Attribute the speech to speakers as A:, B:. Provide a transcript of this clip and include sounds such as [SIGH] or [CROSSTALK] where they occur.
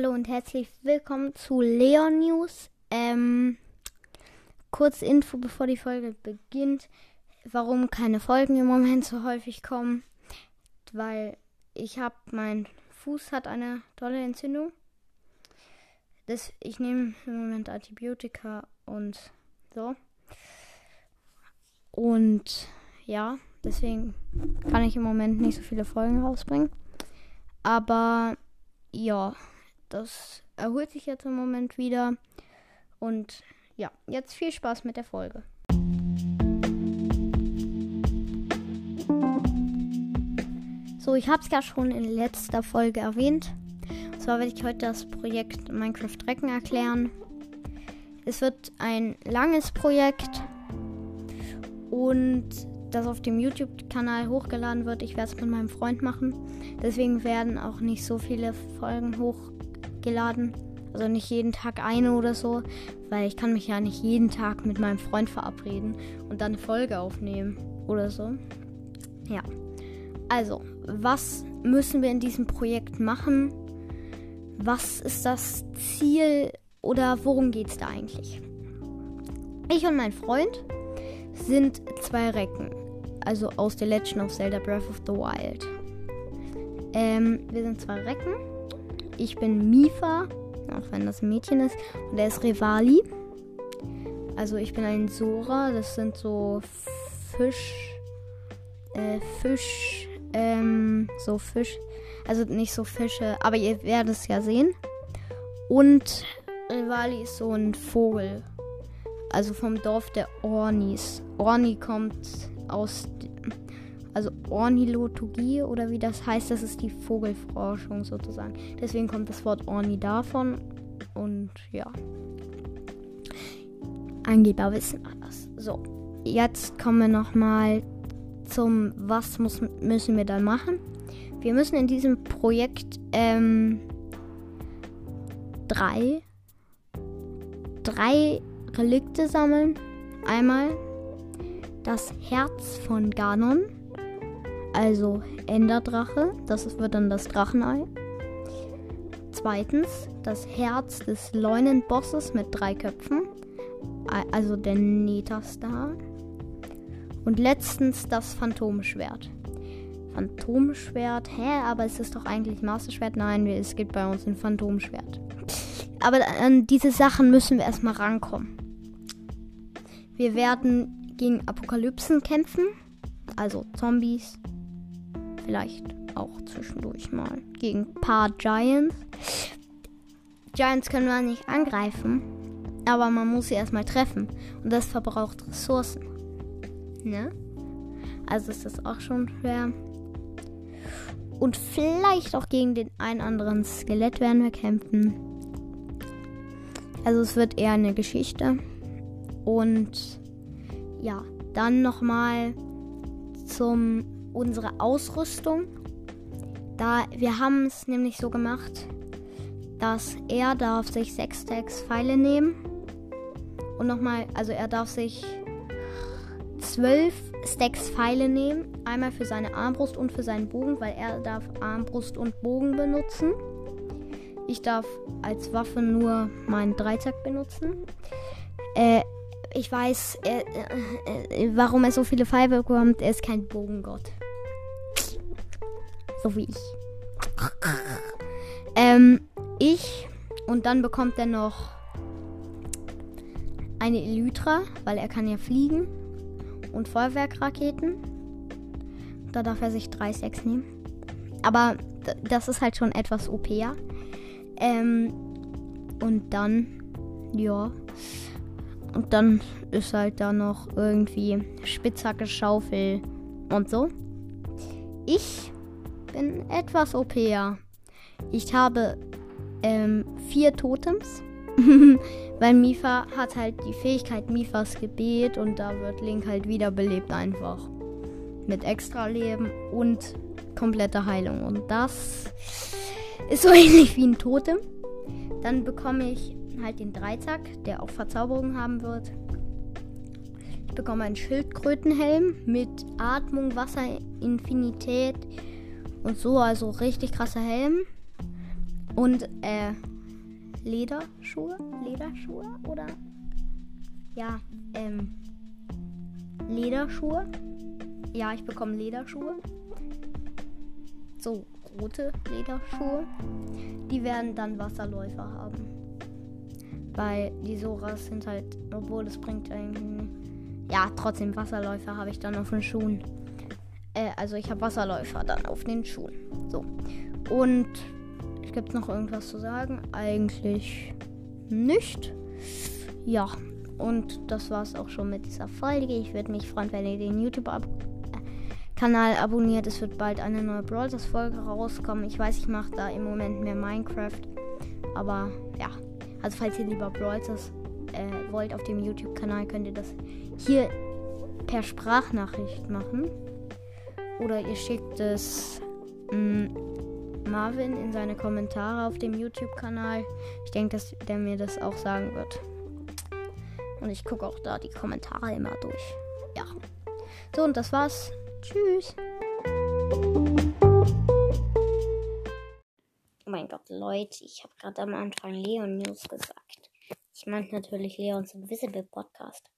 A: Hallo und herzlich willkommen zu Leon News. Ähm, kurz Info, bevor die Folge beginnt, warum keine Folgen im Moment so häufig kommen. Weil ich habe, mein Fuß hat eine tolle Entzündung. Das, ich nehme im Moment Antibiotika und so. Und ja, deswegen kann ich im Moment nicht so viele Folgen rausbringen. Aber ja, das erholt sich jetzt im Moment wieder. Und ja, jetzt viel Spaß mit der Folge. So, ich habe es ja schon in letzter Folge erwähnt. Und zwar werde ich heute das Projekt Minecraft Drecken erklären. Es wird ein langes Projekt und das auf dem YouTube-Kanal hochgeladen wird. Ich werde es mit meinem Freund machen. Deswegen werden auch nicht so viele Folgen hochgeladen. Also nicht jeden Tag eine oder so, weil ich kann mich ja nicht jeden Tag mit meinem Freund verabreden und dann eine Folge aufnehmen oder so. Ja. Also, was müssen wir in diesem Projekt machen? Was ist das Ziel oder worum geht es da eigentlich? Ich und mein Freund sind zwei Recken also aus The Legend of Zelda Breath of the Wild. Ähm, wir sind zwei Recken. Ich bin Mifa, auch wenn das ein Mädchen ist, und er ist Revali. Also ich bin ein Sora, das sind so Fisch, äh, Fisch, ähm, so Fisch, also nicht so Fische, aber ihr werdet es ja sehen. Und Rivali ist so ein Vogel. Also vom Dorf der Ornis. Orni kommt aus, also Ornithologie oder wie das heißt, das ist die Vogelforschung sozusagen. Deswegen kommt das Wort Orni davon und ja. Angeber wissen alles. So, jetzt kommen wir nochmal zum, was muss, müssen wir dann machen? Wir müssen in diesem Projekt ähm, drei, drei Relikte sammeln. Einmal das Herz von Ganon, also Enderdrache, das wird dann das Drachenei. Zweitens das Herz des Leunenbosses mit drei Köpfen, also der Netastar. Und letztens das Phantomschwert. Phantomschwert, hä, aber es ist doch eigentlich Masterschwert? Nein, es gibt bei uns ein Phantomschwert. Aber an diese Sachen müssen wir erstmal rankommen. Wir werden gegen Apokalypsen kämpfen. Also Zombies. Vielleicht auch zwischendurch mal gegen ein paar Giants. Giants können wir nicht angreifen. Aber man muss sie erstmal treffen. Und das verbraucht Ressourcen. Ne? Also ist das auch schon schwer. Und vielleicht auch gegen den einen anderen Skelett werden wir kämpfen. Also es wird eher eine Geschichte. Und ja, dann nochmal zum unsere Ausrüstung. Da wir haben es nämlich so gemacht, dass er darf sich sechs Stacks Pfeile nehmen und nochmal, also er darf sich zwölf Stacks Pfeile nehmen, einmal für seine Armbrust und für seinen Bogen, weil er darf Armbrust und Bogen benutzen. Ich darf als Waffe nur meinen Dreizack benutzen. Äh, ich weiß, er, äh, äh, warum er so viele Pfeile bekommt. Er ist kein Bogengott. So wie ich. Ähm, ich. Und dann bekommt er noch eine Elytra, weil er kann ja fliegen. Und Feuerwerkraketen. Da darf er sich drei Sechs nehmen. Aber das ist halt schon etwas OP. Ähm, und dann, ja. Und dann ist halt da noch irgendwie Spitzhacke, Schaufel und so. Ich bin etwas OPer. Ich habe ähm, vier Totems. [LAUGHS] Weil Mifa hat halt die Fähigkeit Mifas Gebet und da wird Link halt wiederbelebt einfach. Mit extra Leben und kompletter Heilung. Und das ist [LAUGHS] so ähnlich wie ein Totem. Dann bekomme ich halt den Dreizack, der auch Verzauberung haben wird. Ich bekomme einen Schildkrötenhelm mit Atmung, Wasser, Infinität und so, also richtig krasser Helm. Und äh, Lederschuhe. Lederschuhe oder? Ja, ähm. Lederschuhe. Ja, ich bekomme Lederschuhe. So, rote Lederschuhe. Die werden dann Wasserläufer haben. Weil die Soras sind halt, obwohl es bringt eigentlich. Ja, trotzdem Wasserläufer habe ich dann auf den Schuhen. Äh, also ich habe Wasserläufer dann auf den Schuhen. So. Und gibt noch irgendwas zu sagen? Eigentlich nicht. Ja, und das war es auch schon mit dieser Folge. Ich würde mich freuen, wenn ihr den YouTube-Kanal ab abonniert. Es wird bald eine neue Brawl Folge rauskommen. Ich weiß, ich mache da im Moment mehr Minecraft. Aber ja, also falls ihr lieber Brawl äh, wollt auf dem YouTube-Kanal, könnt ihr das hier per Sprachnachricht machen. Oder ihr schickt es mh, mm, Marvin in seine Kommentare auf dem YouTube-Kanal. Ich denke, dass der mir das auch sagen wird. Und ich gucke auch da die Kommentare immer durch. Ja. So, und das war's. Tschüss. Oh mein Gott, Leute, ich habe gerade am Anfang Leon News gesagt. Ich meinte natürlich Leons Invisible Podcast.